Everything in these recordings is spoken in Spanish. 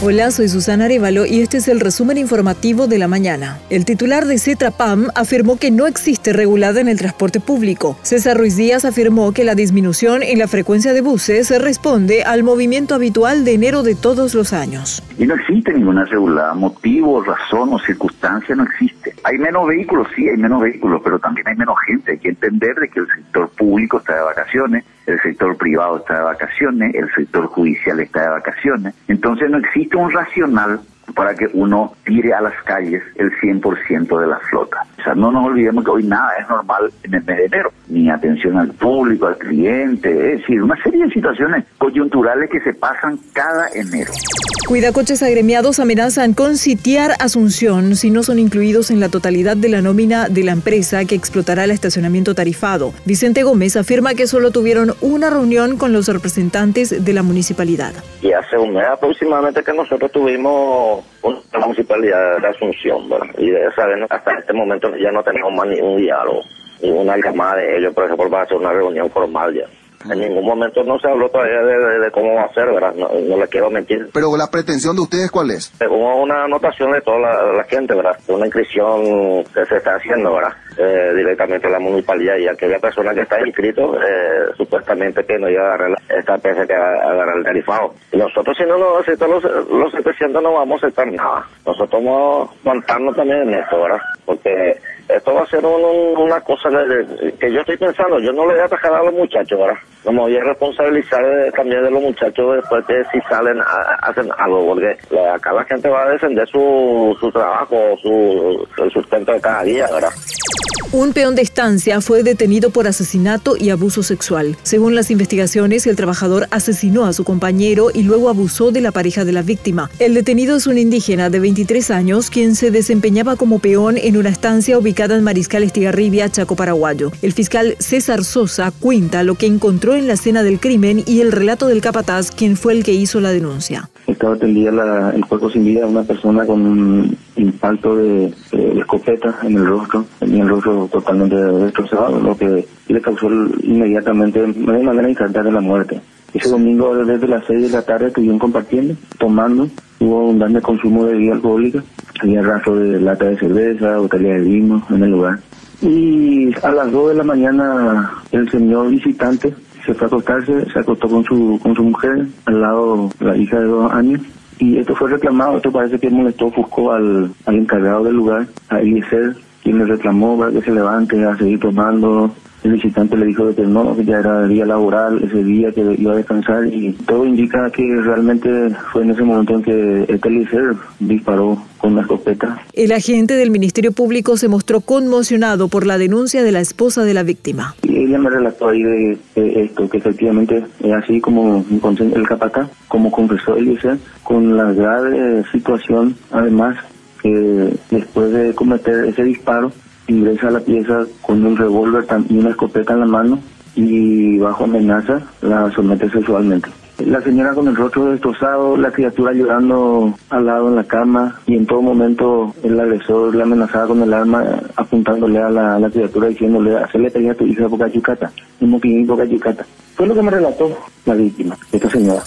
Hola, soy Susana Arevalo y este es el resumen informativo de la mañana. El titular de CETRAPAM afirmó que no existe regulada en el transporte público. César Ruiz Díaz afirmó que la disminución en la frecuencia de buses responde al movimiento habitual de enero de todos los años. Y no existe ninguna regulada, motivo, razón o circunstancia no existe. Hay menos vehículos, sí, hay menos vehículos, pero también hay menos gente. Hay que entender de que el sector público está de vacaciones, el sector privado está de vacaciones, el sector judicial está de vacaciones. Entonces no existe un racional para que uno tire a las calles el 100% de la flota. O sea, no nos olvidemos que hoy nada es normal en el mes de enero, ni atención al público, al cliente, es decir, una serie de situaciones coyunturales que se pasan cada enero. Cuidacoches agremiados amenazan con sitiar Asunción si no son incluidos en la totalidad de la nómina de la empresa que explotará el estacionamiento tarifado. Vicente Gómez afirma que solo tuvieron una reunión con los representantes de la municipalidad. Y hace un mes aproximadamente que nosotros tuvimos una municipalidad de Asunción, ¿verdad? y de esa hasta este momento ya no tenemos más ni un diálogo, una llamada de ellos, por ejemplo, para hacer una reunión formal ya. En ningún momento no se habló todavía de, cómo va a ser, ¿verdad? No, le quiero mentir. Pero la pretensión de ustedes, ¿cuál es? Hubo una anotación de toda la, gente, ¿verdad? Una inscripción que se está haciendo, ¿verdad? Eh, directamente a la municipalidad y aquella persona que está inscrito, eh, supuestamente que no iba a agarrar esta empresa que va a agarrar el tarifado. Y nosotros, si no nos aceptamos los, los 700, no vamos a aceptar nada. Nosotros vamos a montarnos también en esto, ¿verdad? Porque esto va a ser una cosa que yo estoy pensando, yo no le voy a atacar a los muchachos, ¿verdad? No me voy a responsabilizar también de los muchachos después que si salen hacen algo, porque acá la gente va a defender su, su trabajo, su, el sustento de cada día, ¿verdad? Un peón de estancia fue detenido por asesinato y abuso sexual. Según las investigaciones, el trabajador asesinó a su compañero y luego abusó de la pareja de la víctima. El detenido es un indígena de 23 años quien se desempeñaba como peón en una estancia ubicada en Mariscal Estigarribia, Chaco Paraguayo. El fiscal César Sosa cuenta lo que encontró en la escena del crimen y el relato del capataz, quien fue el que hizo la denuncia. Estaba tendida el cuerpo sin vida de una persona con un impacto de, escopeta en el rostro, el rostro totalmente destrozado, lo que le causó inmediatamente, de manera instantánea, la muerte. Ese domingo desde las 6 de la tarde estuvieron compartiendo, tomando, hubo un grande consumo de bebida alcohólica, había rastro de lata de cerveza, botella de vino en el lugar. Y a las 2 de la mañana el señor visitante se fue a acostarse, se acostó con su, con su mujer, al lado la hija de dos años, y esto fue reclamado, esto parece que molestó Fusco al, al encargado del lugar, a Eliezer, quien le reclamó para que se levante a seguir tomando, el visitante le dijo que no, que ya era día laboral, ese día que iba a descansar y todo indica que realmente fue en ese momento en que liceo disparó con una escopeta. El agente del Ministerio Público se mostró conmocionado por la denuncia de la esposa de la víctima. Y ella me relató ahí de, esto, que efectivamente es así como el capataz, como confesó Eliezer, con la grave situación, además, que después de cometer ese disparo, ingresa a la pieza con un revólver y una escopeta en la mano y bajo amenaza la somete sexualmente. La señora con el rostro destrozado, la criatura llorando al lado en la cama y en todo momento el agresor le amenazaba con el arma apuntándole a la, criatura diciéndole, hacerle pegar a tu hija boca yucata, un boca yucata. Fue lo que me relató la víctima, esta señora.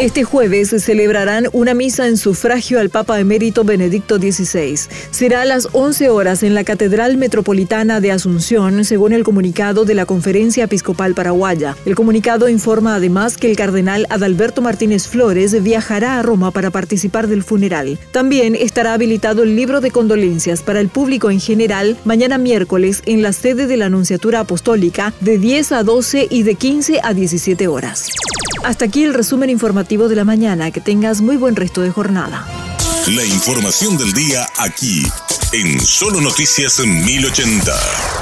Este jueves celebrarán una misa en sufragio al Papa emérito Benedicto XVI. Será a las 11 horas en la Catedral Metropolitana de Asunción, según el comunicado de la Conferencia Episcopal Paraguaya. El comunicado informa además que el cardenal Adalberto Martínez Flores viajará a Roma para participar del funeral. También estará habilitado el libro de condolencias para el público en general mañana miércoles en la sede de la Anunciatura Apostólica de 10 a 12 y de 15 a 17 horas. Hasta aquí el resumen informativo de la mañana. Que tengas muy buen resto de jornada. La información del día aquí, en Solo Noticias 1080.